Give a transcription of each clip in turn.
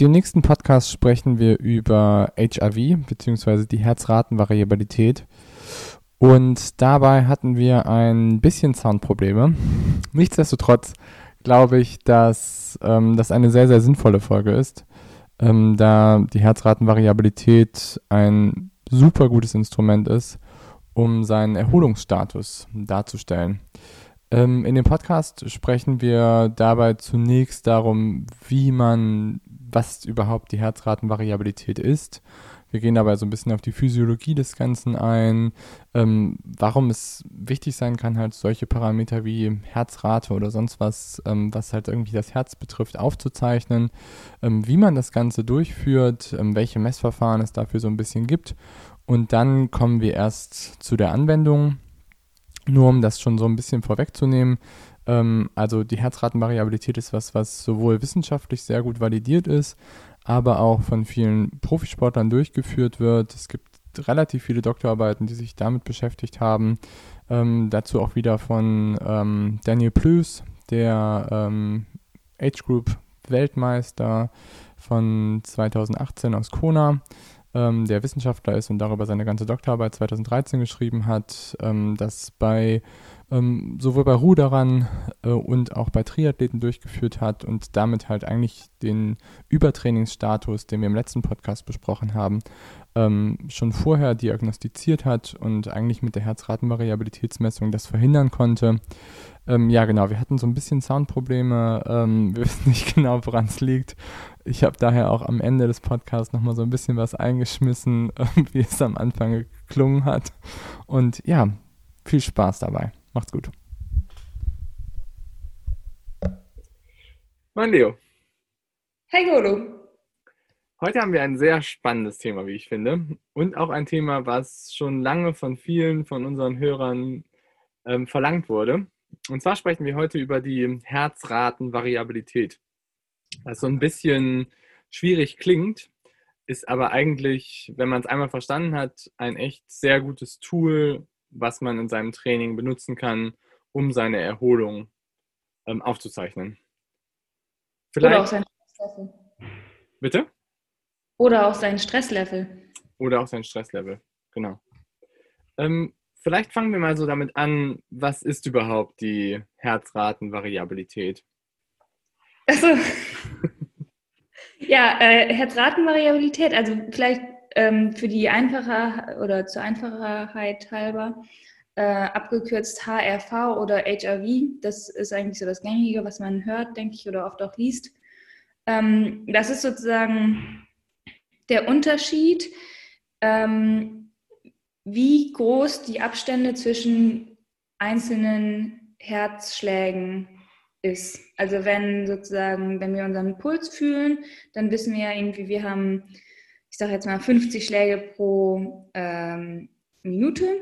dem nächsten Podcast sprechen wir über HIV bzw. die Herzratenvariabilität. Und dabei hatten wir ein bisschen Soundprobleme. Nichtsdestotrotz glaube ich, dass ähm, das eine sehr, sehr sinnvolle Folge ist, ähm, da die Herzratenvariabilität ein super gutes Instrument ist, um seinen Erholungsstatus darzustellen. Ähm, in dem Podcast sprechen wir dabei zunächst darum, wie man was überhaupt die Herzratenvariabilität ist. Wir gehen dabei so ein bisschen auf die Physiologie des Ganzen ein, ähm, warum es wichtig sein kann, halt solche Parameter wie Herzrate oder sonst was, ähm, was halt irgendwie das Herz betrifft, aufzuzeichnen, ähm, wie man das Ganze durchführt, ähm, welche Messverfahren es dafür so ein bisschen gibt. Und dann kommen wir erst zu der Anwendung. Nur um das schon so ein bisschen vorwegzunehmen, ähm, also die Herzratenvariabilität ist was, was sowohl wissenschaftlich sehr gut validiert ist, aber auch von vielen Profisportlern durchgeführt wird. Es gibt relativ viele Doktorarbeiten, die sich damit beschäftigt haben. Ähm, dazu auch wieder von ähm, Daniel Plüs, der ähm, Age Group Weltmeister von 2018 aus Kona, ähm, der Wissenschaftler ist und darüber seine ganze Doktorarbeit 2013 geschrieben hat, ähm, dass bei ähm, sowohl bei Ruderern äh, und auch bei Triathleten durchgeführt hat und damit halt eigentlich den Übertrainingsstatus, den wir im letzten Podcast besprochen haben, ähm, schon vorher diagnostiziert hat und eigentlich mit der Herzratenvariabilitätsmessung das verhindern konnte. Ähm, ja, genau, wir hatten so ein bisschen Soundprobleme. Ähm, wir wissen nicht genau, woran es liegt. Ich habe daher auch am Ende des Podcasts nochmal so ein bisschen was eingeschmissen, wie es am Anfang geklungen hat. Und ja, viel Spaß dabei. Macht's gut. Mein Leo. Hey Golo. Heute haben wir ein sehr spannendes Thema, wie ich finde. Und auch ein Thema, was schon lange von vielen von unseren Hörern ähm, verlangt wurde. Und zwar sprechen wir heute über die Herzratenvariabilität. Was so ein bisschen schwierig klingt, ist aber eigentlich, wenn man es einmal verstanden hat, ein echt sehr gutes Tool, was man in seinem Training benutzen kann, um seine Erholung ähm, aufzuzeichnen. Vielleicht, Oder auch sein Stresslevel. Bitte? Oder auch sein Stresslevel. Oder auch sein Stresslevel, genau. Ähm, vielleicht fangen wir mal so damit an, was ist überhaupt die Herzratenvariabilität? Also, ja, äh, Herzratenvariabilität, also vielleicht für die einfacher oder zur Einfachheit halber äh, abgekürzt HRV oder HRV. Das ist eigentlich so das Gängige, was man hört, denke ich, oder oft auch liest. Ähm, das ist sozusagen der Unterschied, ähm, wie groß die Abstände zwischen einzelnen Herzschlägen ist. Also wenn sozusagen, wenn wir unseren Puls fühlen, dann wissen wir ja irgendwie, wir haben ich sage jetzt mal 50 Schläge pro ähm, Minute.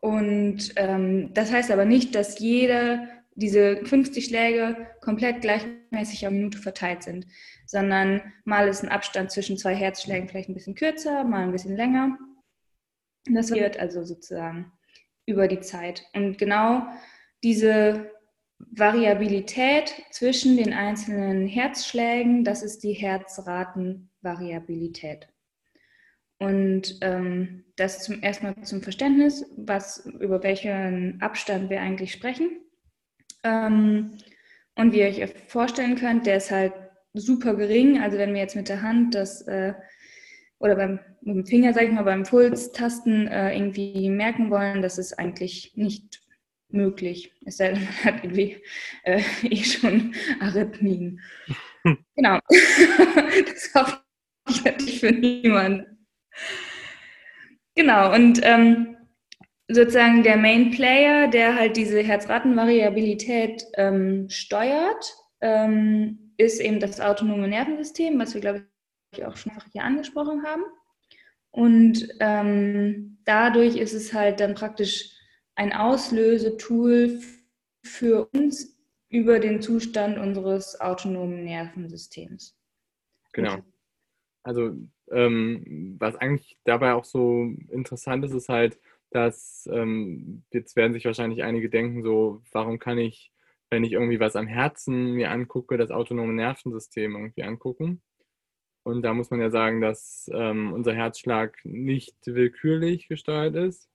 Und ähm, das heißt aber nicht, dass jede diese 50 Schläge komplett gleichmäßig auf Minute verteilt sind, sondern mal ist ein Abstand zwischen zwei Herzschlägen vielleicht ein bisschen kürzer, mal ein bisschen länger. Das wird also sozusagen über die Zeit. Und genau diese Variabilität zwischen den einzelnen Herzschlägen, das ist die Herzratenvariabilität. Und ähm, das zum erstmal zum Verständnis, was über welchen Abstand wir eigentlich sprechen. Ähm, und wie ihr euch vorstellen könnt, der ist halt super gering. Also wenn wir jetzt mit der Hand das äh, oder beim mit dem Finger, sage ich mal, beim Pulstasten äh, irgendwie merken wollen, das ist eigentlich nicht möglich. Es sei denn, man hat irgendwie äh, eh schon Arrhythmien. genau. das hoffe ich natürlich für niemanden. Genau, und ähm, sozusagen der Main Player, der halt diese Herzratenvariabilität ähm, steuert, ähm, ist eben das autonome Nervensystem, was wir, glaube ich, auch schon hier angesprochen haben. Und ähm, dadurch ist es halt dann praktisch ein Auslösetool für uns über den Zustand unseres autonomen Nervensystems. Genau. Also ähm, was eigentlich dabei auch so interessant ist, ist halt, dass ähm, jetzt werden sich wahrscheinlich einige denken, so, warum kann ich, wenn ich irgendwie was am Herzen mir angucke, das autonome Nervensystem irgendwie angucken? Und da muss man ja sagen, dass ähm, unser Herzschlag nicht willkürlich gesteuert ist,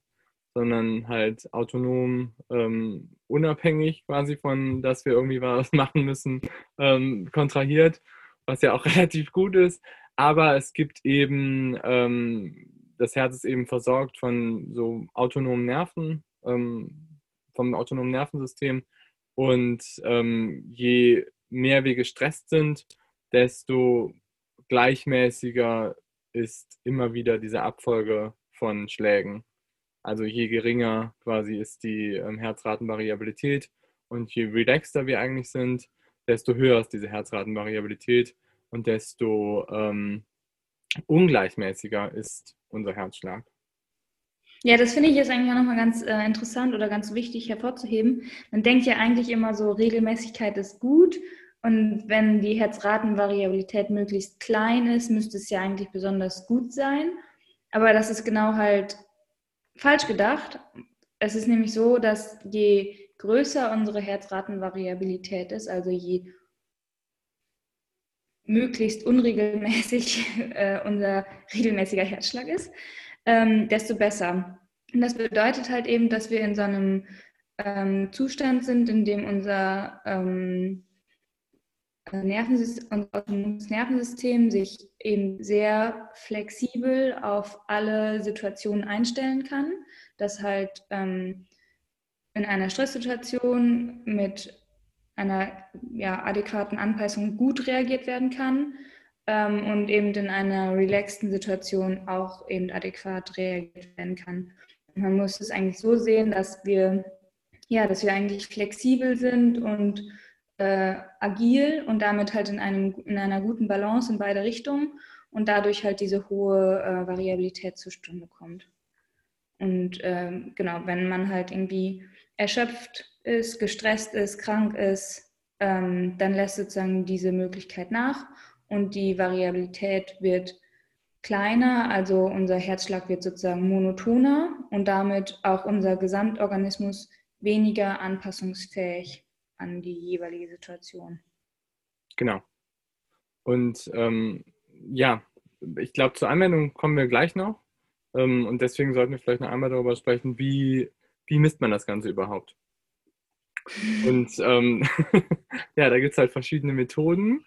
sondern halt autonom, ähm, unabhängig quasi von, dass wir irgendwie was machen müssen, ähm, kontrahiert, was ja auch relativ gut ist. Aber es gibt eben, ähm, das Herz ist eben versorgt von so autonomen Nerven, ähm, vom autonomen Nervensystem. Und ähm, je mehr wir gestresst sind, desto gleichmäßiger ist immer wieder diese Abfolge von Schlägen. Also je geringer quasi ist die ähm, Herzratenvariabilität und je relaxter wir eigentlich sind, desto höher ist diese Herzratenvariabilität und desto ähm, ungleichmäßiger ist unser Herzschlag. Ja, das finde ich jetzt eigentlich auch nochmal ganz äh, interessant oder ganz wichtig hervorzuheben. Man denkt ja eigentlich immer so, Regelmäßigkeit ist gut und wenn die Herzratenvariabilität möglichst klein ist, müsste es ja eigentlich besonders gut sein. Aber das ist genau halt falsch gedacht. Es ist nämlich so, dass je größer unsere Herzratenvariabilität ist, also je möglichst unregelmäßig äh, unser regelmäßiger Herzschlag ist, ähm, desto besser. Und das bedeutet halt eben, dass wir in so einem ähm, Zustand sind, in dem unser ähm, Nervensystem, unser Nervensystem sich eben sehr flexibel auf alle Situationen einstellen kann, dass halt ähm, in einer Stresssituation mit einer ja, adäquaten Anpassung gut reagiert werden kann ähm, und eben in einer relaxten Situation auch eben adäquat reagiert werden kann. Man muss es eigentlich so sehen, dass wir ja, dass wir eigentlich flexibel sind und äh, agil und damit halt in, einem, in einer guten Balance in beide Richtungen und dadurch halt diese hohe äh, Variabilität zustande kommt. Und ähm, genau, wenn man halt irgendwie erschöpft ist, gestresst ist, krank ist, ähm, dann lässt sozusagen diese Möglichkeit nach und die Variabilität wird kleiner, also unser Herzschlag wird sozusagen monotoner und damit auch unser Gesamtorganismus weniger anpassungsfähig an die jeweilige Situation. Genau. Und ähm, ja, ich glaube, zur Anwendung kommen wir gleich noch. Ähm, und deswegen sollten wir vielleicht noch einmal darüber sprechen, wie, wie misst man das Ganze überhaupt? Und ähm, ja, da gibt es halt verschiedene Methoden.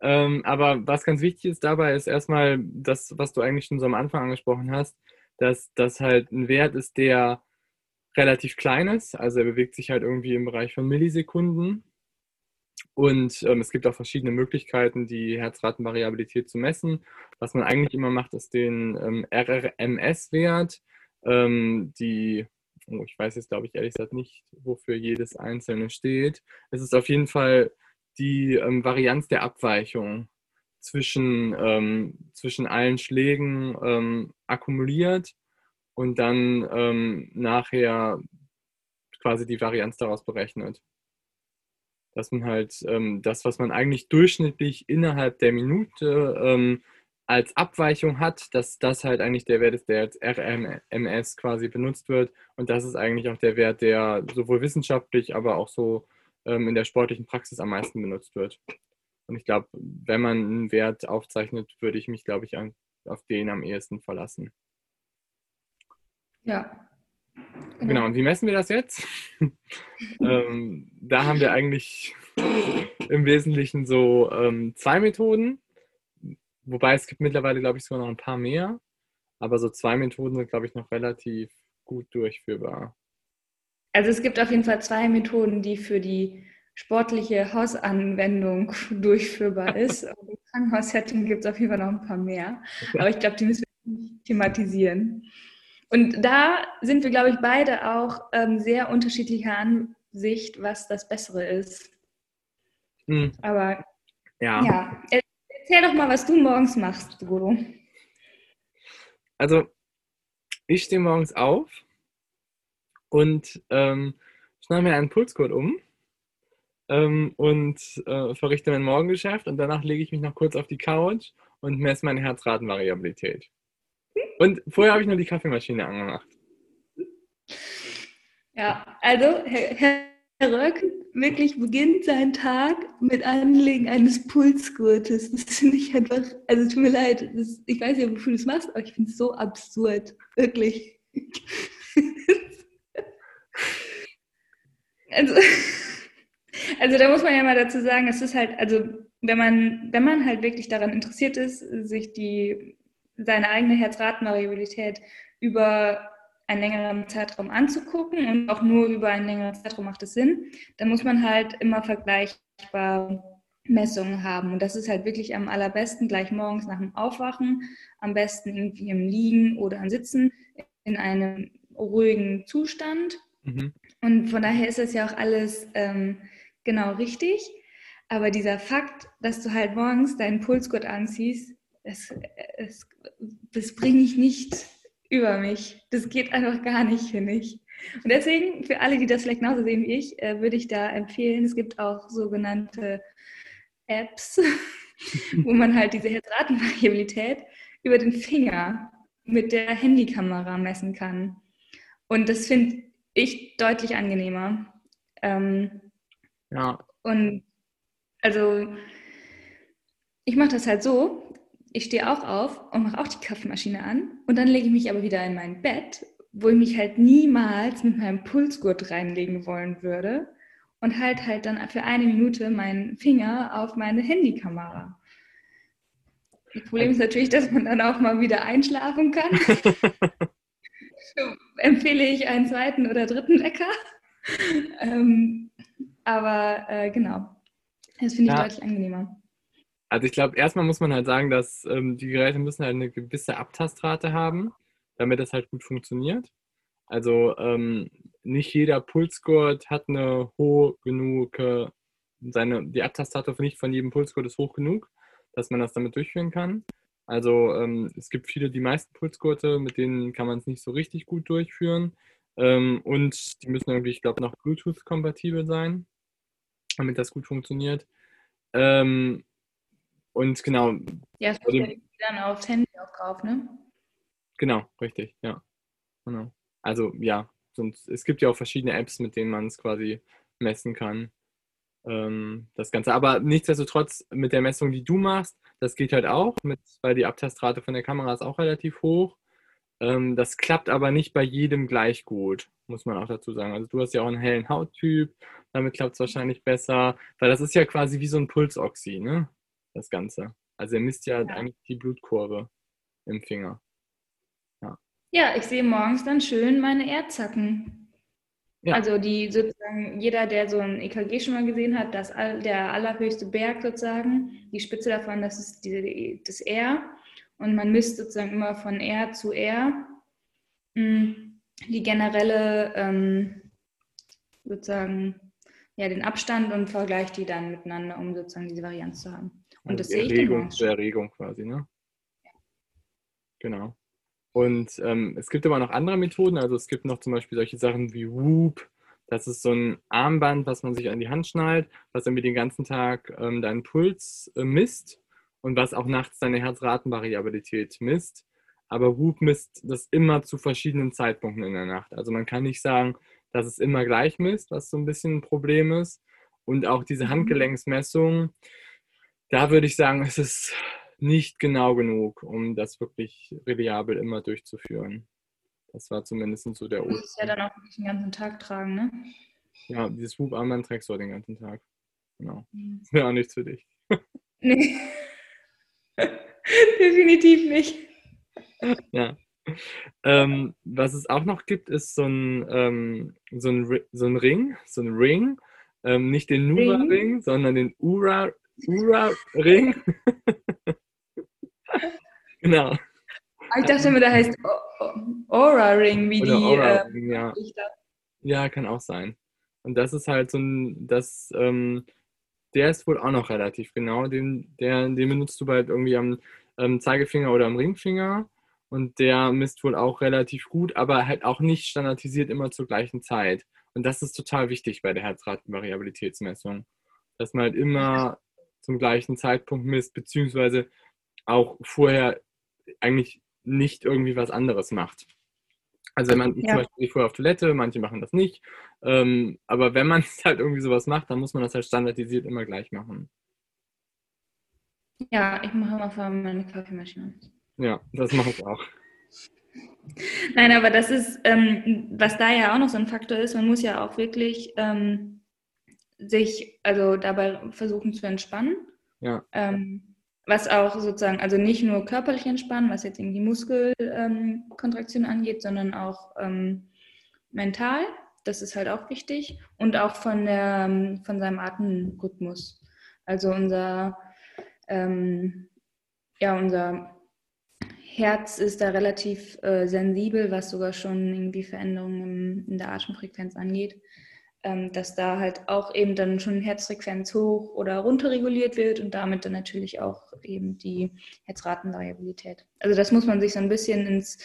Ähm, aber was ganz wichtig ist dabei, ist erstmal das, was du eigentlich schon so am Anfang angesprochen hast, dass das halt ein Wert ist, der relativ klein ist. Also er bewegt sich halt irgendwie im Bereich von Millisekunden. Und ähm, es gibt auch verschiedene Möglichkeiten, die Herzratenvariabilität zu messen. Was man eigentlich immer macht, ist den ähm, RRMS-Wert. Ähm, die, oh, ich weiß jetzt, glaube ich, ehrlich gesagt nicht, wofür jedes einzelne steht. Es ist auf jeden Fall die ähm, Varianz der Abweichung zwischen, ähm, zwischen allen Schlägen ähm, akkumuliert und dann ähm, nachher quasi die Varianz daraus berechnet. Dass man halt ähm, das, was man eigentlich durchschnittlich innerhalb der Minute ähm, als Abweichung hat, dass das halt eigentlich der Wert ist, der als RMS quasi benutzt wird. Und das ist eigentlich auch der Wert, der sowohl wissenschaftlich, aber auch so ähm, in der sportlichen Praxis am meisten benutzt wird. Und ich glaube, wenn man einen Wert aufzeichnet, würde ich mich, glaube ich, an, auf den am ehesten verlassen. Ja. Genau. genau, und wie messen wir das jetzt? ähm, da haben wir eigentlich im Wesentlichen so ähm, zwei Methoden, wobei es gibt mittlerweile, glaube ich, sogar noch ein paar mehr, aber so zwei Methoden sind, glaube ich, noch relativ gut durchführbar. Also es gibt auf jeden Fall zwei Methoden, die für die sportliche Hausanwendung durchführbar ist. Im Krankenhaussetting gibt es auf jeden Fall noch ein paar mehr, aber ich glaube, die müssen wir nicht thematisieren. Und da sind wir, glaube ich, beide auch ähm, sehr unterschiedlicher Ansicht, was das Bessere ist. Mhm. Aber ja, ja Erzähl doch mal, was du morgens machst, Bodo. Also, ich stehe morgens auf und ähm, schneide mir einen Pulsgurt um ähm, und äh, verrichte mein Morgengeschäft und danach lege ich mich noch kurz auf die Couch und messe meine Herzratenvariabilität. Und vorher habe ich nur die Kaffeemaschine angemacht. Ja, also Herr, Herr Röck wirklich beginnt seinen Tag mit Anlegen eines Pulsgurtes. Das finde ich einfach, also tut mir leid, das, ich weiß ja, wofür du es machst, aber ich finde es so absurd. Wirklich. also, also da muss man ja mal dazu sagen, es ist halt, also wenn man, wenn man halt wirklich daran interessiert ist, sich die, seine eigene Herzratenvariabilität über einen längeren Zeitraum anzugucken und auch nur über einen längeren Zeitraum macht es Sinn, dann muss man halt immer vergleichbare Messungen haben. Und das ist halt wirklich am allerbesten gleich morgens nach dem Aufwachen, am besten irgendwie im Liegen oder am Sitzen in einem ruhigen Zustand. Mhm. Und von daher ist das ja auch alles ähm, genau richtig. Aber dieser Fakt, dass du halt morgens deinen Pulsgurt anziehst, das, das, das bringe ich nicht über mich. Das geht einfach gar nicht, finde ich. Und deswegen, für alle, die das vielleicht genauso sehen wie ich, äh, würde ich da empfehlen, es gibt auch sogenannte Apps, wo man halt diese Herzratenvariabilität über den Finger mit der Handykamera messen kann. Und das finde ich deutlich angenehmer. Ähm, ja. Und also, ich mache das halt so, ich stehe auch auf und mache auch die Kaffeemaschine an und dann lege ich mich aber wieder in mein Bett, wo ich mich halt niemals mit meinem Pulsgurt reinlegen wollen würde und halt halt dann für eine Minute meinen Finger auf meine Handykamera. Das Problem ist natürlich, dass man dann auch mal wieder einschlafen kann. empfehle ich einen zweiten oder dritten Wecker. Ähm, aber äh, genau, das finde ich ja. deutlich angenehmer. Also ich glaube, erstmal muss man halt sagen, dass ähm, die Geräte müssen halt eine gewisse Abtastrate haben, damit das halt gut funktioniert. Also ähm, nicht jeder Pulsgurt hat eine hohe genug, äh, seine, die Abtastrate nicht von jedem Pulsgurt ist hoch genug, dass man das damit durchführen kann. Also ähm, es gibt viele, die meisten Pulsgurte, mit denen kann man es nicht so richtig gut durchführen. Ähm, und die müssen irgendwie, ich glaube, noch Bluetooth-kompatibel sein, damit das gut funktioniert. Ähm, und genau. Ja, es also, dann aufs Handy auch drauf, ne? Genau, richtig, ja. Genau. Also ja, sonst, es gibt ja auch verschiedene Apps, mit denen man es quasi messen kann. Ähm, das Ganze. Aber nichtsdestotrotz, mit der Messung, die du machst, das geht halt auch, mit, weil die Abtastrate von der Kamera ist auch relativ hoch. Ähm, das klappt aber nicht bei jedem gleich gut, muss man auch dazu sagen. Also du hast ja auch einen hellen Hauttyp, damit klappt es wahrscheinlich besser, weil das ist ja quasi wie so ein Pulsoxy, ne? Das Ganze. Also er misst ja, ja. eigentlich die Blutkurve im Finger. Ja. ja, ich sehe morgens dann schön meine Erdzacken. Ja. Also die sozusagen, jeder, der so ein EKG schon mal gesehen hat, das, der allerhöchste Berg sozusagen, die Spitze davon, das ist die, das R. Und man misst sozusagen immer von R zu R hm, die generelle ähm, sozusagen ja, den Abstand und vergleicht die dann miteinander, um sozusagen diese Varianz zu haben. Und das Erregung zur Erregung quasi, ne? Genau. Und ähm, es gibt aber noch andere Methoden. Also es gibt noch zum Beispiel solche Sachen wie Whoop. Das ist so ein Armband, was man sich an die Hand schnallt, was irgendwie den ganzen Tag ähm, deinen Puls äh, misst und was auch nachts deine Herzratenvariabilität misst. Aber Whoop misst das immer zu verschiedenen Zeitpunkten in der Nacht. Also man kann nicht sagen, dass es immer gleich misst, was so ein bisschen ein Problem ist. Und auch diese mhm. Handgelenksmessung, da würde ich sagen, es ist nicht genau genug, um das wirklich reliabel immer durchzuführen. Das war zumindest so der Osten. Du musst ja dann auch wirklich den ganzen Tag tragen, ne? Ja, dieses Hub-Armband trägst du den ganzen Tag. Genau. Mhm. Das wäre auch nichts für dich. Nee. Definitiv nicht. Ja. Ähm, was es auch noch gibt, ist so ein, ähm, so ein, so ein Ring, so ein Ring. Ähm, nicht den Nura-Ring, sondern den Ura, Ura-Ring. genau. Ich dachte immer, der heißt Aura-Ring, wie Oder die Aura -Ring, äh, ja. ja, kann auch sein. Und das ist halt so ein, das, ähm, der ist wohl auch noch relativ genau. Den, der, den benutzt du bald irgendwie am ähm, Zeigefinger oder am Ringfinger. Und der misst wohl auch relativ gut, aber halt auch nicht standardisiert immer zur gleichen Zeit. Und das ist total wichtig bei der Herzratenvariabilitätsmessung, dass man halt immer zum gleichen Zeitpunkt misst, beziehungsweise auch vorher eigentlich nicht irgendwie was anderes macht. Also wenn man ja. zum Beispiel vorher auf Toilette, manche machen das nicht, ähm, aber wenn man halt irgendwie sowas macht, dann muss man das halt standardisiert immer gleich machen. Ja, ich mache immer vorher meine Kaffeemaschine. Ja, das mache ich auch. Nein, aber das ist, ähm, was da ja auch noch so ein Faktor ist, man muss ja auch wirklich ähm, sich, also dabei versuchen zu entspannen. Ja. Ähm, was auch sozusagen, also nicht nur körperlich entspannen, was jetzt irgendwie Muskelkontraktion ähm, angeht, sondern auch ähm, mental. Das ist halt auch wichtig. Und auch von, der, ähm, von seinem Atemrhythmus. Also unser, ähm, ja, unser Herz ist da relativ äh, sensibel, was sogar schon irgendwie Veränderungen in der Atemfrequenz angeht, ähm, dass da halt auch eben dann schon Herzfrequenz hoch oder runter reguliert wird und damit dann natürlich auch eben die Herzratenvariabilität. Also das muss man sich so ein bisschen ins,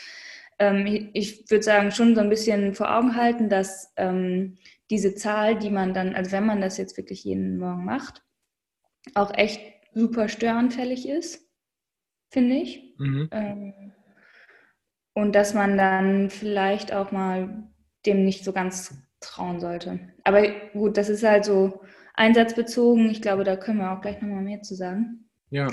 ähm, ich würde sagen, schon so ein bisschen vor Augen halten, dass ähm, diese Zahl, die man dann, also wenn man das jetzt wirklich jeden Morgen macht, auch echt super störanfällig ist finde ich. Mhm. Ähm, und dass man dann vielleicht auch mal dem nicht so ganz trauen sollte. Aber gut, das ist halt so einsatzbezogen. Ich glaube, da können wir auch gleich nochmal mehr zu sagen. Ja.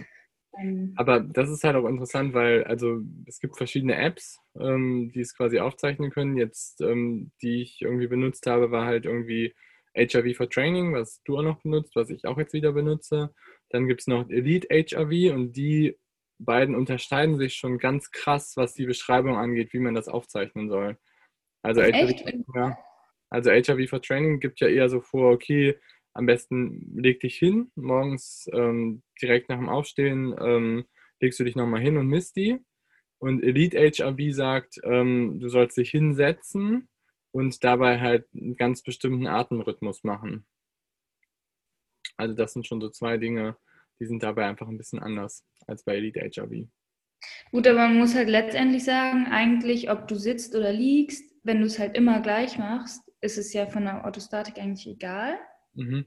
Ähm, Aber das ist halt auch interessant, weil also es gibt verschiedene Apps, ähm, die es quasi aufzeichnen können. Jetzt, ähm, die ich irgendwie benutzt habe, war halt irgendwie HRV for Training, was du auch noch benutzt, was ich auch jetzt wieder benutze. Dann gibt es noch Elite HRV und die beiden unterscheiden sich schon ganz krass, was die Beschreibung angeht, wie man das aufzeichnen soll. Also HRV, ja, also HRV for Training gibt ja eher so vor, okay, am besten leg dich hin, morgens ähm, direkt nach dem Aufstehen ähm, legst du dich nochmal hin und misst die. Und Elite HRV sagt, ähm, du sollst dich hinsetzen und dabei halt einen ganz bestimmten Atemrhythmus machen. Also das sind schon so zwei Dinge, die sind dabei einfach ein bisschen anders als bei Elite HRV. Gut, aber man muss halt letztendlich sagen, eigentlich, ob du sitzt oder liegst, wenn du es halt immer gleich machst, ist es ja von der Orthostatik eigentlich egal. Mhm.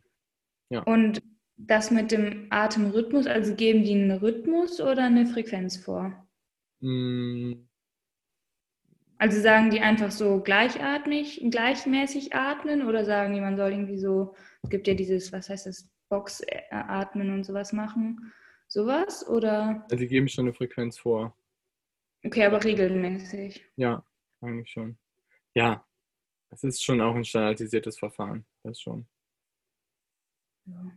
Ja. Und das mit dem Atemrhythmus, also geben die einen Rhythmus oder eine Frequenz vor? Mhm. Also sagen die einfach so gleichatmig, gleichmäßig atmen oder sagen die, man soll irgendwie so, es gibt ja dieses, was heißt das, Box atmen und sowas machen? Sowas oder? Also die geben schon eine Frequenz vor. Okay, aber regelmäßig. Ja, eigentlich schon. Ja, es ist schon auch ein standardisiertes Verfahren. Das schon. Ja.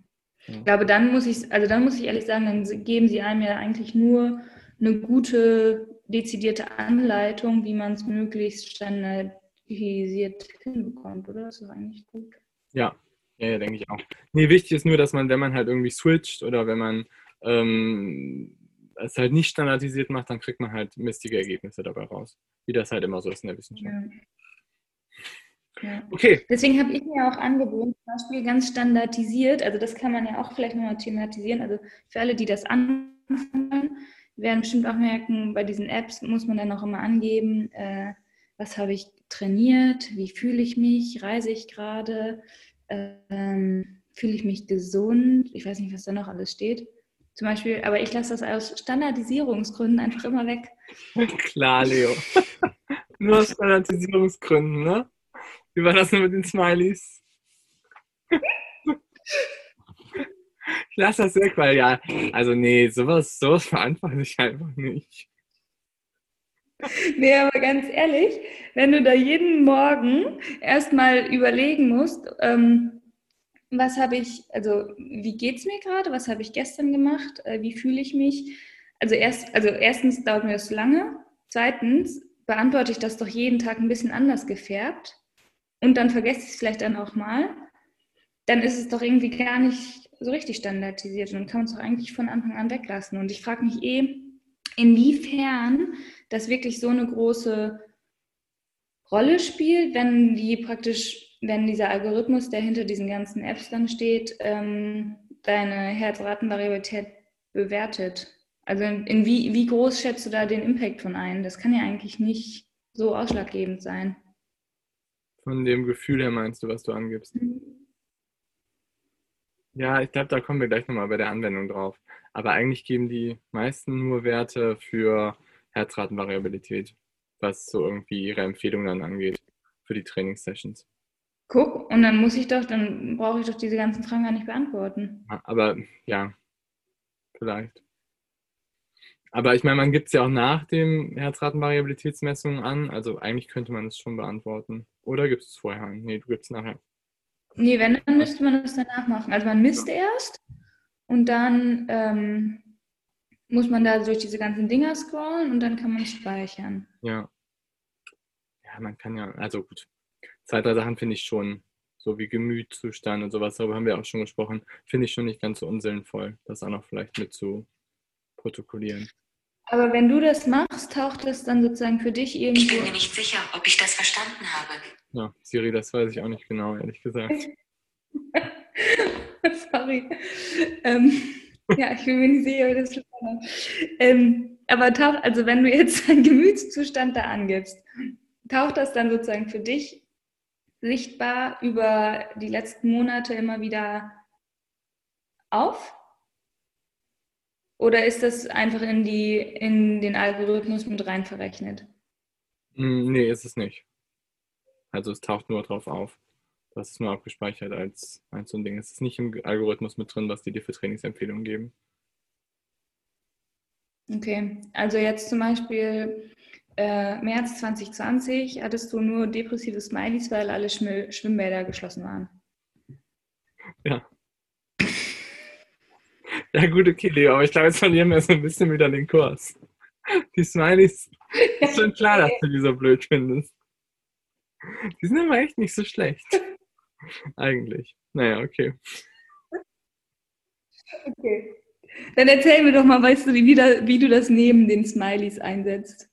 Ich glaube, dann muss ich, also dann muss ich ehrlich sagen, dann geben sie einem ja eigentlich nur eine gute, dezidierte Anleitung, wie man es möglichst standardisiert hinbekommt, oder? Das ist eigentlich gut. Ja, ja, ja denke ich auch. Nee, wichtig ist nur, dass man, wenn man halt irgendwie switcht oder wenn man ähm, es halt nicht standardisiert macht, dann kriegt man halt mistige Ergebnisse dabei raus. Wie das halt immer so ist in der Wissenschaft. Ja. Ja. Okay. Deswegen habe ich mir auch angeboten, zum Beispiel ganz standardisiert, also das kann man ja auch vielleicht nochmal thematisieren, also für alle, die das anfangen, werden bestimmt auch merken, bei diesen Apps muss man dann auch immer angeben, äh, was habe ich trainiert, wie fühle ich mich, reise ich gerade, ähm, fühle ich mich gesund, ich weiß nicht, was da noch alles steht. Zum Beispiel, aber ich lasse das aus Standardisierungsgründen einfach immer weg. Klar, Leo. Nur aus Standardisierungsgründen, ne? Wie war das nur mit den Smileys? ich lasse das weg, weil ja, also nee, sowas, sowas verantworte ich einfach nicht. Nee, aber ganz ehrlich, wenn du da jeden Morgen erstmal überlegen musst, ähm, was habe ich, also wie geht es mir gerade, was habe ich gestern gemacht, äh, wie fühle ich mich? Also, erst, also erstens dauert mir das zu lange, zweitens beantworte ich das doch jeden Tag ein bisschen anders gefärbt und dann vergesse ich es vielleicht dann auch mal, dann ist es doch irgendwie gar nicht so richtig standardisiert und kann man es doch eigentlich von Anfang an weglassen. Und ich frage mich eh, inwiefern das wirklich so eine große Rolle spielt, wenn die praktisch, wenn dieser Algorithmus, der hinter diesen ganzen Apps dann steht, ähm, deine Herzratenvariabilität bewertet? Also in, in wie, wie groß schätzt du da den Impact von ein? Das kann ja eigentlich nicht so ausschlaggebend sein. Von dem Gefühl her meinst du, was du angibst? Mhm. Ja, ich glaube, da kommen wir gleich nochmal bei der Anwendung drauf. Aber eigentlich geben die meisten nur Werte für Herzratenvariabilität, was so irgendwie ihre Empfehlung dann angeht für die Trainingssessions. Guck, und dann muss ich doch, dann brauche ich doch diese ganzen Fragen gar nicht beantworten. Aber ja, vielleicht. Aber ich meine, man gibt es ja auch nach dem Herzratenvariabilitätsmessungen an. Also eigentlich könnte man es schon beantworten. Oder gibt es vorher? Nee, du gibst es nachher. Nee, wenn, dann müsste man das danach machen. Also man misst erst und dann ähm, muss man da durch diese ganzen Dinger scrollen und dann kann man speichern. Ja. Ja, man kann ja, also gut. Zwei, drei Sachen finde ich schon, so wie Gemütszustand und sowas, darüber haben wir auch schon gesprochen, finde ich schon nicht ganz so unsinnvoll, das auch noch vielleicht mit zu protokollieren. Aber wenn du das machst, taucht das dann sozusagen für dich irgendwo. Ich bin mir nicht sicher, ob ich das verstanden habe. Ja, Siri, das weiß ich auch nicht genau, ehrlich gesagt. Sorry. Ähm, ja, ich bin mir nicht sicher, wie das verstanden habe. Ähm, aber taucht, also wenn du jetzt einen Gemütszustand da angibst, taucht das dann sozusagen für dich sichtbar über die letzten Monate immer wieder auf? Oder ist das einfach in, die, in den Algorithmus mit rein verrechnet? Hm, nee, ist es nicht. Also es taucht nur drauf auf. Das ist nur abgespeichert als, als so ein Ding. Es ist nicht im Algorithmus mit drin, was die dir für Trainingsempfehlungen geben. Okay, also jetzt zum Beispiel äh, März 2020 hattest du nur depressive Smileys, weil alle Schwimm Schwimmbäder geschlossen waren. Ja. Ja, gut, okay, Leo, aber ich glaube, jetzt verlieren wir so ein bisschen wieder den Kurs. Die Smileys, ist schon klar, dass du die so blöd findest. Die sind aber echt nicht so schlecht. Eigentlich. Naja, okay. Okay. Dann erzähl mir doch mal, weißt du, wie, wie du das neben den Smileys einsetzt.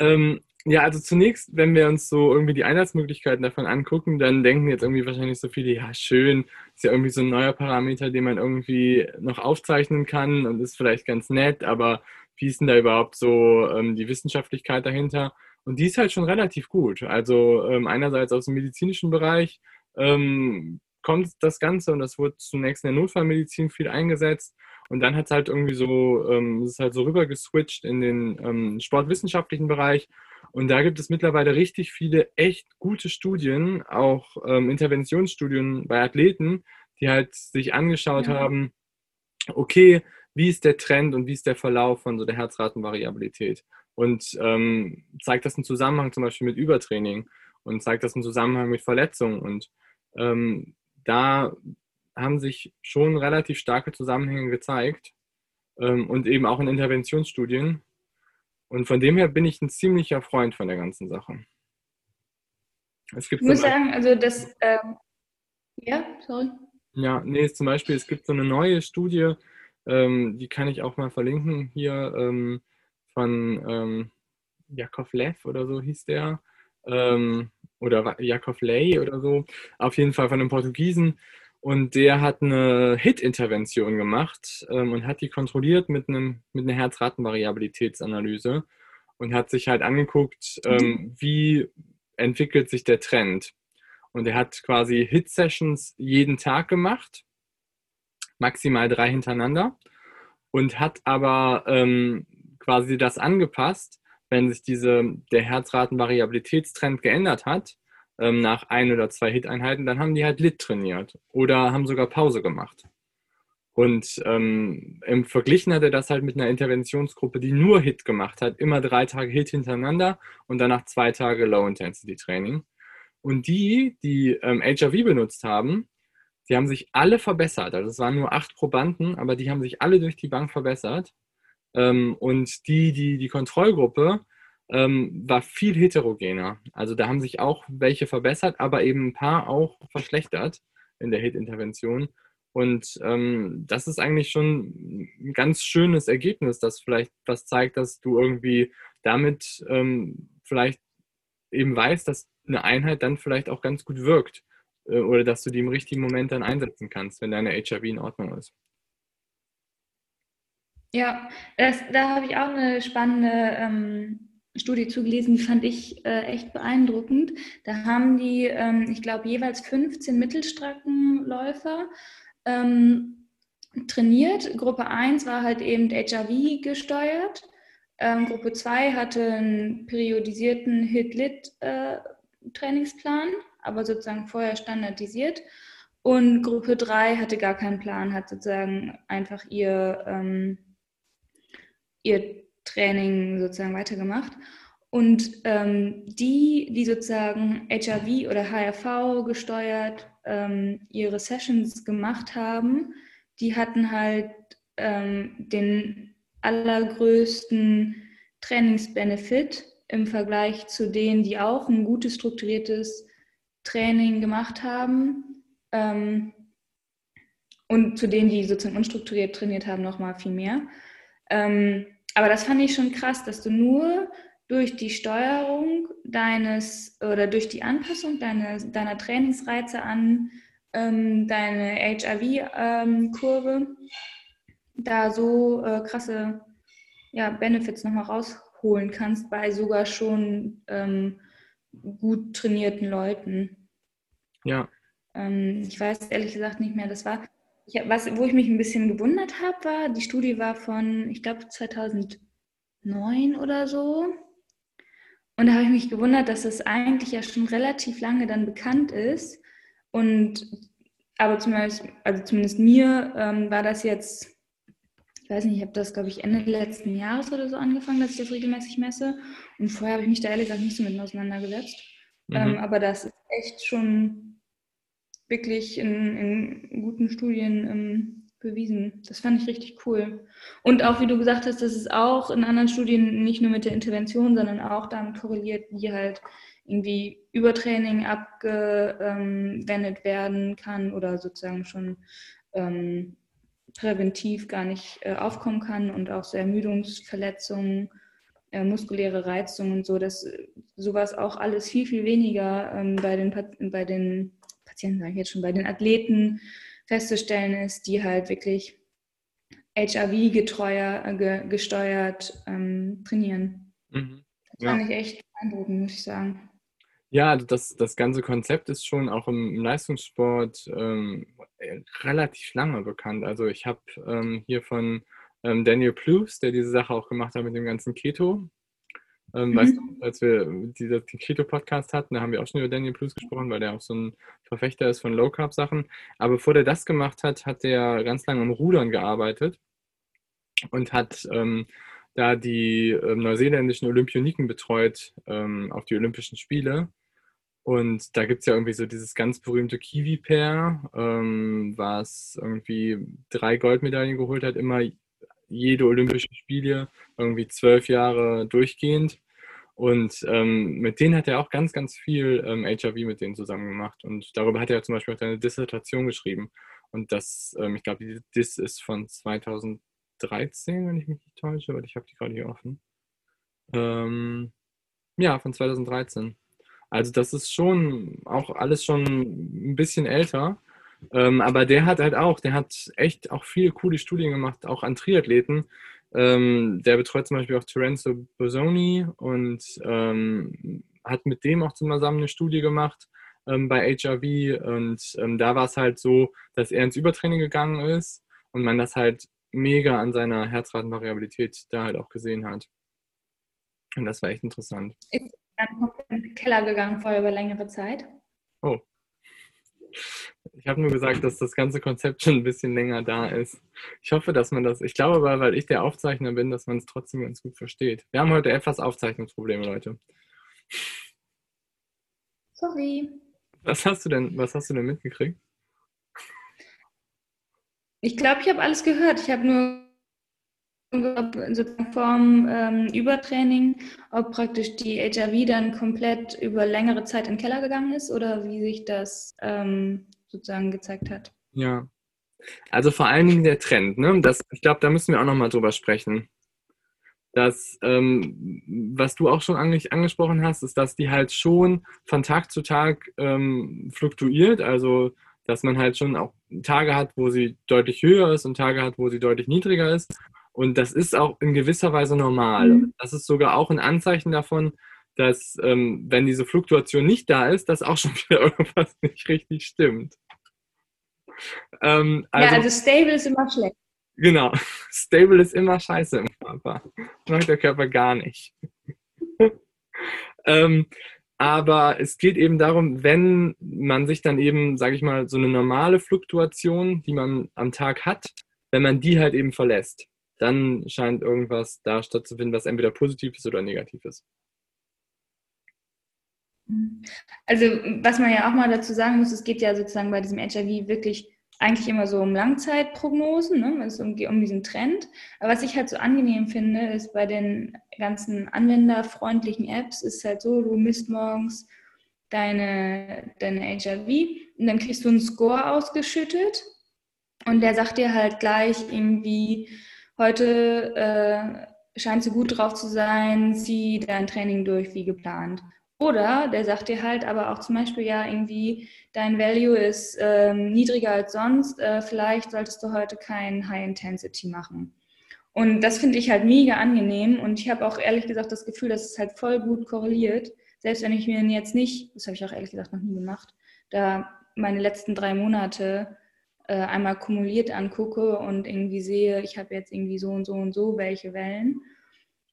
Ähm, ja, also zunächst, wenn wir uns so irgendwie die Einsatzmöglichkeiten davon angucken, dann denken jetzt irgendwie wahrscheinlich so viele, ja, schön, ist ja irgendwie so ein neuer Parameter, den man irgendwie noch aufzeichnen kann und ist vielleicht ganz nett, aber wie ist denn da überhaupt so ähm, die Wissenschaftlichkeit dahinter? Und die ist halt schon relativ gut. Also ähm, einerseits aus dem medizinischen Bereich ähm, kommt das Ganze und das wurde zunächst in der Notfallmedizin viel eingesetzt und dann hat es halt irgendwie so, ähm, es ist halt so rüber geswitcht in den ähm, sportwissenschaftlichen Bereich. Und da gibt es mittlerweile richtig viele echt gute Studien, auch ähm, Interventionsstudien bei Athleten, die halt sich angeschaut ja. haben, okay, wie ist der Trend und wie ist der Verlauf von so der Herzratenvariabilität? Und ähm, zeigt das einen Zusammenhang zum Beispiel mit Übertraining und zeigt das einen Zusammenhang mit Verletzungen. Und ähm, da haben sich schon relativ starke Zusammenhänge gezeigt ähm, und eben auch in Interventionsstudien. Und von dem her bin ich ein ziemlicher Freund von der ganzen Sache. Es gibt ich muss sagen, also das, ähm, ja, sorry. Ja, nee, zum Beispiel, es gibt so eine neue Studie, ähm, die kann ich auch mal verlinken hier ähm, von ähm, Jakov Lev oder so hieß der. Ähm, oder Jakov Ley oder so. Auf jeden Fall von einem Portugiesen. Und der hat eine HIT-Intervention gemacht ähm, und hat die kontrolliert mit, einem, mit einer Herzratenvariabilitätsanalyse und hat sich halt angeguckt, ähm, mhm. wie entwickelt sich der Trend. Und er hat quasi HIT-Sessions jeden Tag gemacht, maximal drei hintereinander, und hat aber ähm, quasi das angepasst, wenn sich diese, der Herzratenvariabilitätstrend geändert hat, ähm, nach ein oder zwei Hit-Einheiten, dann haben die halt Lit trainiert oder haben sogar Pause gemacht. Und ähm, im Verglichen hat er das halt mit einer Interventionsgruppe, die nur Hit gemacht hat, immer drei Tage Hit hintereinander und danach zwei Tage Low-Intensity-Training. Und die, die ähm, HRV benutzt haben, die haben sich alle verbessert. Also es waren nur acht Probanden, aber die haben sich alle durch die Bank verbessert. Ähm, und die, die, die Kontrollgruppe, ähm, war viel heterogener. Also da haben sich auch welche verbessert, aber eben ein paar auch verschlechtert in der Hit-Intervention. Und ähm, das ist eigentlich schon ein ganz schönes Ergebnis, das vielleicht was zeigt, dass du irgendwie damit ähm, vielleicht eben weißt, dass eine Einheit dann vielleicht auch ganz gut wirkt äh, oder dass du die im richtigen Moment dann einsetzen kannst, wenn deine HIV in Ordnung ist. Ja, das, da habe ich auch eine spannende ähm, Studie zugelesen, die fand ich äh, echt beeindruckend. Da haben die, ähm, ich glaube, jeweils 15 Mittelstreckenläufer ähm, trainiert. Gruppe 1 war halt eben HRV gesteuert. Ähm, Gruppe 2 hatte einen periodisierten Hit-Lit-Trainingsplan, äh, aber sozusagen vorher standardisiert. Und Gruppe 3 hatte gar keinen Plan, hat sozusagen einfach ihr, ähm, ihr Training sozusagen weitergemacht. Und ähm, die, die sozusagen HRV oder HRV gesteuert ähm, ihre Sessions gemacht haben, die hatten halt ähm, den allergrößten Trainingsbenefit im Vergleich zu denen, die auch ein gutes strukturiertes Training gemacht haben. Ähm, und zu denen, die sozusagen unstrukturiert trainiert haben, nochmal viel mehr. Ähm, aber das fand ich schon krass, dass du nur durch die Steuerung deines oder durch die Anpassung deiner, deiner Trainingsreize an ähm, deine HIV-Kurve ähm, da so äh, krasse ja, Benefits nochmal rausholen kannst bei sogar schon ähm, gut trainierten Leuten. Ja. Ähm, ich weiß ehrlich gesagt nicht mehr, das war ich, was, wo ich mich ein bisschen gewundert habe, war, die Studie war von, ich glaube, 2009 oder so. Und da habe ich mich gewundert, dass das eigentlich ja schon relativ lange dann bekannt ist. Und aber zumindest, also zumindest mir ähm, war das jetzt, ich weiß nicht, ich habe das, glaube ich, Ende letzten Jahres oder so angefangen, dass ich das regelmäßig messe. Und vorher habe ich mich da ehrlich gesagt nicht so mit auseinandergesetzt. Mhm. Ähm, aber das ist echt schon wirklich in, in guten Studien ähm, bewiesen. Das fand ich richtig cool. Und auch, wie du gesagt hast, dass es auch in anderen Studien nicht nur mit der Intervention, sondern auch damit korreliert, wie halt irgendwie Übertraining abgewendet werden kann oder sozusagen schon ähm, präventiv gar nicht äh, aufkommen kann und auch so Ermüdungsverletzungen, äh, muskuläre Reizungen und so, dass sowas auch alles viel, viel weniger ähm, bei den, bei den Patienten, sage ich jetzt schon, bei den Athleten festzustellen ist, die halt wirklich HIV-getreuer, äh, ge, gesteuert ähm, trainieren. Mhm. Das ja. fand ich echt beeindruckend, muss ich sagen. Ja, das, das ganze Konzept ist schon auch im, im Leistungssport ähm, relativ lange bekannt. Also ich habe ähm, hier von ähm, Daniel Plus, der diese Sache auch gemacht hat mit dem ganzen Keto, ähm, mhm. Weißt du, als wir den Keto-Podcast hatten, da haben wir auch schon über Daniel Plus gesprochen, weil der auch so ein Verfechter ist von Low-Carb-Sachen. Aber bevor der das gemacht hat, hat der ganz lange am Rudern gearbeitet und hat ähm, da die ähm, neuseeländischen Olympioniken betreut ähm, auf die Olympischen Spiele. Und da gibt es ja irgendwie so dieses ganz berühmte Kiwi-Pair, ähm, was irgendwie drei Goldmedaillen geholt hat, immer jede Olympische Spiele, irgendwie zwölf Jahre durchgehend. Und ähm, mit denen hat er auch ganz, ganz viel ähm, HIV mit denen zusammen gemacht. Und darüber hat er zum Beispiel auch eine Dissertation geschrieben. Und das, ähm, ich glaube, die Diss ist von 2013, wenn ich mich nicht täusche, weil ich habe die gerade hier offen. Ähm, ja, von 2013. Also das ist schon auch alles schon ein bisschen älter. Ähm, aber der hat halt auch, der hat echt auch viele coole Studien gemacht, auch an Triathleten. Ähm, der betreut zum Beispiel auch Terenzo Bosoni und ähm, hat mit dem auch zusammen eine Studie gemacht ähm, bei HRV. Und ähm, da war es halt so, dass er ins Übertraining gegangen ist und man das halt mega an seiner Herzratenvariabilität da halt auch gesehen hat. Und das war echt interessant. Ist dann in den Keller gegangen vorher über längere Zeit? Oh. Ich habe nur gesagt, dass das ganze Konzept schon ein bisschen länger da ist. Ich hoffe, dass man das, ich glaube aber, weil ich der Aufzeichner bin, dass man es trotzdem ganz gut versteht. Wir haben heute etwas Aufzeichnungsprobleme, Leute. Sorry. Was hast du denn, was hast du denn mitgekriegt? Ich glaube, ich habe alles gehört. Ich habe nur sozusagen vorm ähm, Übertraining, ob praktisch die HIV dann komplett über längere Zeit in den Keller gegangen ist oder wie sich das ähm, sozusagen gezeigt hat. Ja. Also vor allen Dingen der Trend, ne? Das, ich glaube, da müssen wir auch nochmal drüber sprechen. dass, ähm, was du auch schon eigentlich angesprochen hast, ist, dass die halt schon von Tag zu Tag ähm, fluktuiert. Also, dass man halt schon auch Tage hat, wo sie deutlich höher ist und Tage hat, wo sie deutlich niedriger ist. Und das ist auch in gewisser Weise normal. Mhm. Das ist sogar auch ein Anzeichen davon, dass, ähm, wenn diese Fluktuation nicht da ist, dass auch schon wieder irgendwas nicht richtig stimmt. Ähm, also, ja, also stable ist immer schlecht. Genau. Stable ist immer scheiße im Körper. Mag der Körper gar nicht. ähm, aber es geht eben darum, wenn man sich dann eben, sage ich mal, so eine normale Fluktuation, die man am Tag hat, wenn man die halt eben verlässt, dann scheint irgendwas da stattzufinden, was entweder positiv ist oder negativ ist. Also was man ja auch mal dazu sagen muss, es geht ja sozusagen bei diesem HIV wirklich eigentlich immer so um Langzeitprognosen, ne? es um, um diesen Trend. Aber was ich halt so angenehm finde, ist bei den ganzen anwenderfreundlichen Apps, ist halt so, du misst morgens deine, deine HIV und dann kriegst du einen Score ausgeschüttet und der sagt dir halt gleich irgendwie, heute äh, scheint sie gut drauf zu sein, zieh dein Training durch wie geplant. Oder der sagt dir halt aber auch zum Beispiel, ja, irgendwie dein Value ist ähm, niedriger als sonst, äh, vielleicht solltest du heute kein High Intensity machen. Und das finde ich halt mega angenehm und ich habe auch ehrlich gesagt das Gefühl, dass es halt voll gut korreliert. Selbst wenn ich mir jetzt nicht, das habe ich auch ehrlich gesagt noch nie gemacht, da meine letzten drei Monate äh, einmal kumuliert angucke und irgendwie sehe, ich habe jetzt irgendwie so und so und so welche Wellen.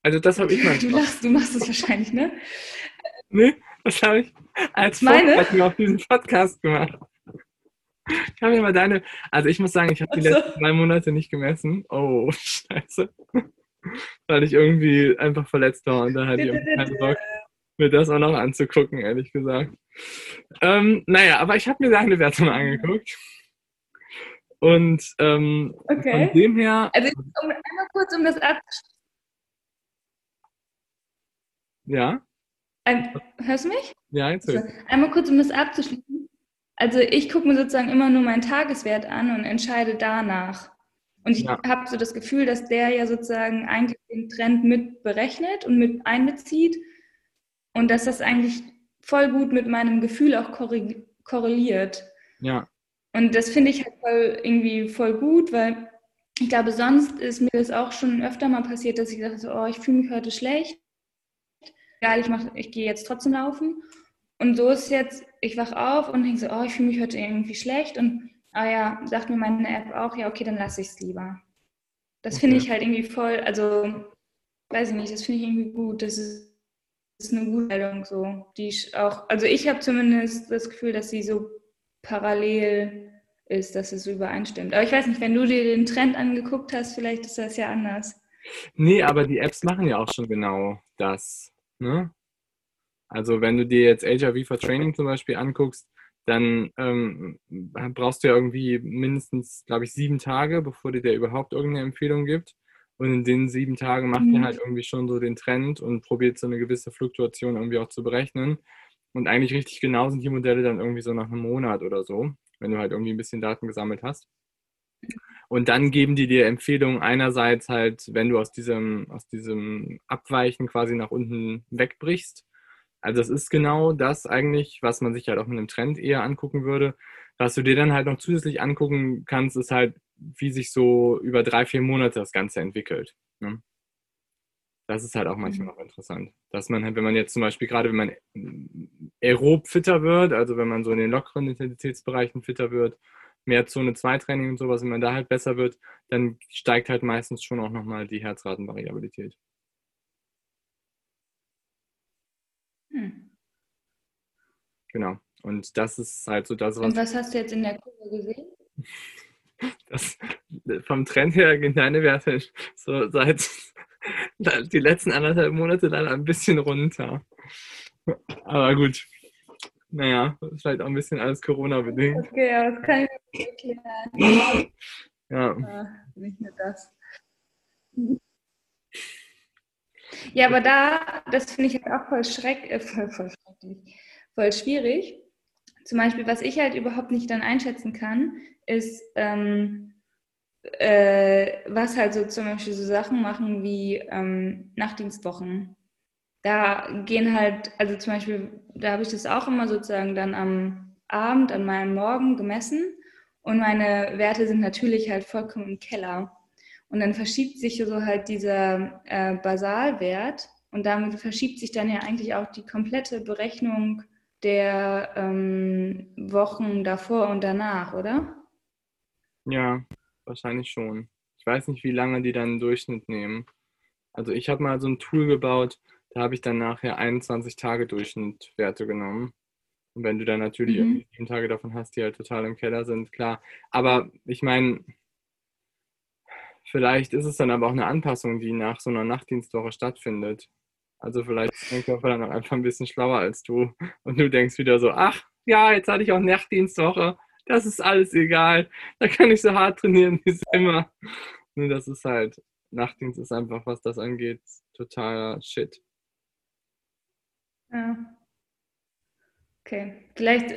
Also das habe ich mal. Du, lachst, du machst es wahrscheinlich, ne? Nee, das habe ich als Vorbereitung auf diesen Podcast gemacht. Ich habe mir mal deine, also ich muss sagen, ich habe die letzten drei Monate nicht gemessen. Oh, scheiße. Weil ich irgendwie einfach verletzt war und da hatte ich irgendwie keinen Bock, mir das auch noch anzugucken, ehrlich gesagt. Ähm, naja, aber ich habe mir deine Werte mal angeguckt. Und ähm, okay. von dem her. Also um, einmal kurz, um das abzuschließen. Ja. Ähm, hörst du mich? Ja, jetzt also, Einmal kurz, um das abzuschließen. Also ich gucke mir sozusagen immer nur meinen Tageswert an und entscheide danach. Und ich ja. habe so das Gefühl, dass der ja sozusagen eigentlich den Trend mit berechnet und mit einbezieht und dass das eigentlich voll gut mit meinem Gefühl auch korreliert. Ja. Und das finde ich halt voll, irgendwie voll gut, weil ich glaube, sonst ist mir das auch schon öfter mal passiert, dass ich dachte, so, oh, ich fühle mich heute schlecht egal, ich, mach, ich gehe jetzt trotzdem laufen. Und so ist jetzt, ich wach auf und denke so, oh, ich fühle mich heute irgendwie schlecht. Und ah ja, sagt mir meine App auch, ja, okay, dann lasse ich es lieber. Das okay. finde ich halt irgendwie voll, also weiß ich nicht, das finde ich irgendwie gut. Das ist, das ist eine gute Meldung so. Die ich auch, also ich habe zumindest das Gefühl, dass sie so parallel ist, dass es übereinstimmt. Aber ich weiß nicht, wenn du dir den Trend angeguckt hast, vielleicht ist das ja anders. Nee, aber die Apps machen ja auch schon genau das. Ne? Also wenn du dir jetzt HIV for Training zum Beispiel anguckst, dann ähm, brauchst du ja irgendwie mindestens, glaube ich, sieben Tage, bevor dir der überhaupt irgendeine Empfehlung gibt. Und in den sieben Tagen macht mhm. er halt irgendwie schon so den Trend und probiert so eine gewisse Fluktuation irgendwie auch zu berechnen. Und eigentlich richtig genau sind die Modelle dann irgendwie so nach einem Monat oder so, wenn du halt irgendwie ein bisschen Daten gesammelt hast. Und dann geben die dir Empfehlungen einerseits halt, wenn du aus diesem, aus diesem Abweichen quasi nach unten wegbrichst. Also das ist genau das eigentlich, was man sich halt auch mit einem Trend eher angucken würde. Was du dir dann halt noch zusätzlich angucken kannst, ist halt, wie sich so über drei, vier Monate das Ganze entwickelt. Ne? Das ist halt auch manchmal noch interessant. Dass man halt, wenn man jetzt zum Beispiel gerade, wenn man aerob fitter wird, also wenn man so in den lockeren Intensitätsbereichen fitter wird, mehr Zone 2 Training und sowas, wenn man da halt besser wird, dann steigt halt meistens schon auch nochmal die Herzratenvariabilität. Hm. Genau. Und das ist halt so das, was. Und was hast du jetzt in der Kurve gesehen? Das, vom Trend her gehen deine Werte so seit die letzten anderthalb Monate dann ein bisschen runter. Aber gut, naja, das ist vielleicht auch ein bisschen alles Corona-bedingt. Okay, ja, das kann ich mir erklären. Ja. ja. Nicht nur das. Ja, aber da, das finde ich halt auch voll, schreck, äh, voll, voll schrecklich, voll schwierig. Zum Beispiel, was ich halt überhaupt nicht dann einschätzen kann, ist, ähm, äh, was halt so zum Beispiel so Sachen machen wie ähm, Nachtdienstwochen. Da gehen halt, also zum Beispiel, da habe ich das auch immer sozusagen dann am Abend, an meinem Morgen gemessen und meine Werte sind natürlich halt vollkommen im Keller. Und dann verschiebt sich so halt dieser äh, Basalwert und damit verschiebt sich dann ja eigentlich auch die komplette Berechnung der ähm, Wochen davor und danach, oder? Ja, wahrscheinlich schon. Ich weiß nicht, wie lange die dann einen Durchschnitt nehmen. Also ich habe mal so ein Tool gebaut, da habe ich dann nachher 21 Tage Durchschnittwerte genommen. Und wenn du dann natürlich Mhm. sieben Tage davon hast, die halt total im Keller sind, klar. Aber ich meine, vielleicht ist es dann aber auch eine Anpassung, die nach so einer Nachtdienstwoche stattfindet. Also vielleicht ist dein Körper dann auch einfach ein bisschen schlauer als du. Und du denkst wieder so, ach ja, jetzt hatte ich auch Nachtdienstwoche. Das ist alles egal. Da kann ich so hart trainieren wie immer. Nur das ist halt, Nachtdienst ist einfach, was das angeht, totaler Shit. Ja. Okay, vielleicht,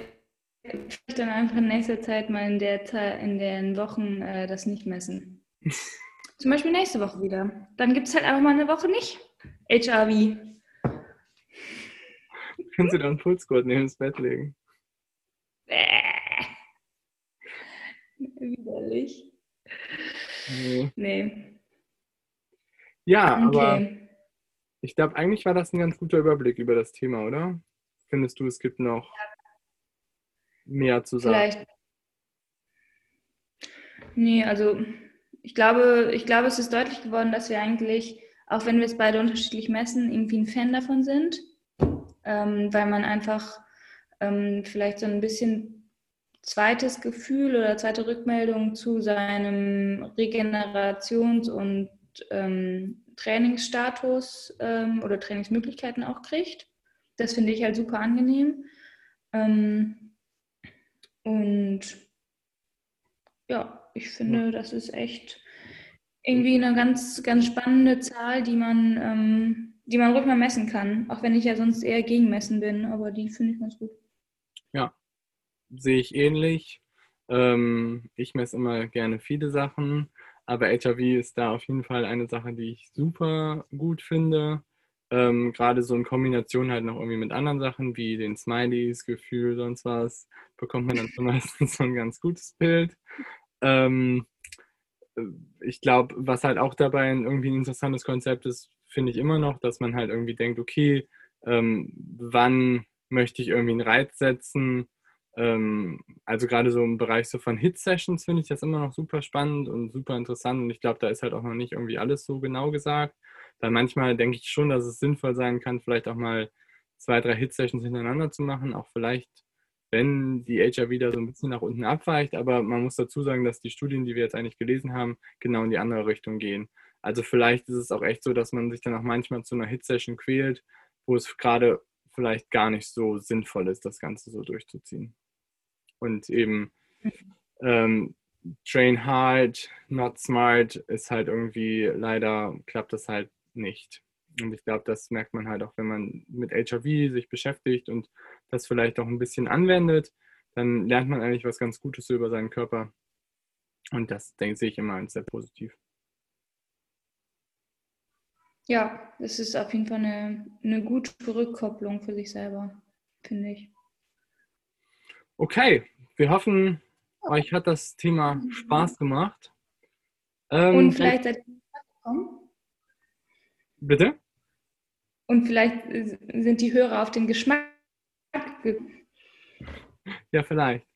vielleicht dann einfach in nächster Zeit mal in, der in den Wochen äh, das nicht messen. Zum Beispiel nächste Woche wieder. Dann gibt es halt einfach mal eine Woche nicht. HRV. Kannst du dann einen Pulsgurt neben das Bett legen? Bäh. Widerlich. Nee. Nee. Ja, aber Okay. Ich glaube, eigentlich war das ein ganz guter Überblick über das Thema, oder? Findest du, es gibt noch mehr zu sagen? Vielleicht. Nee, also ich glaube, ich glaube, es ist deutlich geworden, dass wir eigentlich, auch wenn wir es beide unterschiedlich messen, irgendwie ein Fan davon sind, ähm, weil man einfach ähm, vielleicht so ein bisschen zweites Gefühl oder zweite Rückmeldung zu seinem Regenerations- und ähm, Trainingsstatus ähm, oder Trainingsmöglichkeiten auch kriegt. Das finde ich halt super angenehm. Ähm, und ja, ich finde, das ist echt irgendwie eine ganz, ganz spannende Zahl, die man, ähm, die man ruhig mal messen kann. Auch wenn ich ja sonst eher gegen Messen bin, aber die finde ich ganz gut. sehe ich ähnlich. Ähm, ich messe immer gerne viele Sachen, aber HRV ist da auf jeden Fall eine Sache, die ich super gut finde. Ähm, Gerade so in Kombination halt noch irgendwie mit anderen Sachen wie den Smileys, Gefühl, sonst was, bekommt man dann meistens so ein ganz gutes Bild. Ähm, ich glaube, was halt auch dabei irgendwie ein interessantes Konzept ist, finde ich immer noch, dass man halt irgendwie denkt, okay, ähm, wann möchte ich irgendwie einen Reiz setzen? Ähm, also gerade so im Bereich so von Hit-Sessions finde ich das immer noch super spannend und super interessant und ich glaube, da ist halt auch noch nicht irgendwie alles so genau gesagt, weil manchmal denke ich schon, dass es sinnvoll sein kann, vielleicht auch mal zwei, drei Hit-Sessions hintereinander zu machen, auch vielleicht, wenn die HRV da so ein bisschen nach unten abweicht, aber man muss dazu sagen, dass die Studien, die wir jetzt eigentlich gelesen haben, genau in die andere Richtung gehen. Also vielleicht ist es auch echt so, dass man sich dann auch manchmal zu einer Hit-Session quält, wo es gerade vielleicht gar nicht so sinnvoll ist, das Ganze so durchzuziehen. Und eben ähm, Train hard, not smart ist halt irgendwie, leider klappt das halt nicht. Und ich glaube, das merkt man halt auch, wenn man mit HRV sich beschäftigt und das vielleicht auch ein bisschen anwendet, dann lernt man eigentlich was ganz Gutes über seinen Körper. Und das denke ich immer als sehr positiv. Ja, es ist auf jeden Fall eine, eine gute Rückkopplung für sich selber, finde ich. Okay, wir hoffen, euch hat das Thema Spaß gemacht. Ähm, Und vielleicht seid ihr gekommen. Bitte? Und vielleicht sind die Hörer auf den Geschmack ge Ja, vielleicht.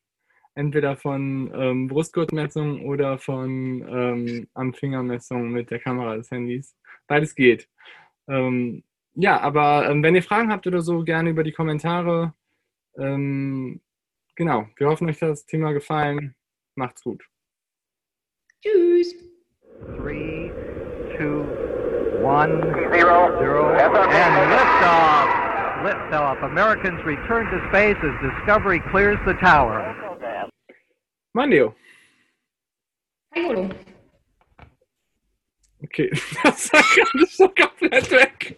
Entweder von ähm, Brustgurtmessung oder von ähm, am Fingermessung mit der Kamera des Handys. Beides geht. Ähm, ja, aber ähm, wenn ihr Fragen habt oder so, gerne über die Kommentare. Ähm, genau, wir hoffen, euch hat das Thema gefallen. Macht's gut. Tschüss. Three, two, one, Zero. zero, and liftoff. Liftoff. Americans return to space as Discovery clears the tower. Mein Leo. Hallo. Okay, das war gerade so komplett weg.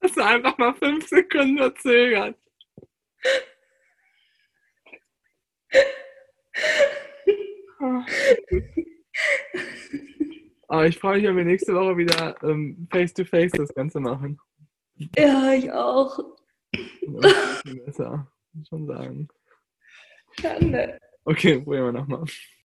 Das du einfach mal fünf Sekunden verzögert. Ah, Aber ich freue mich, wenn wir nächste Woche wieder ähm, face-to-face das Ganze machen. Ja, ich auch. Besser, muss man sagen. Schande. Okay, probieren wir nochmal.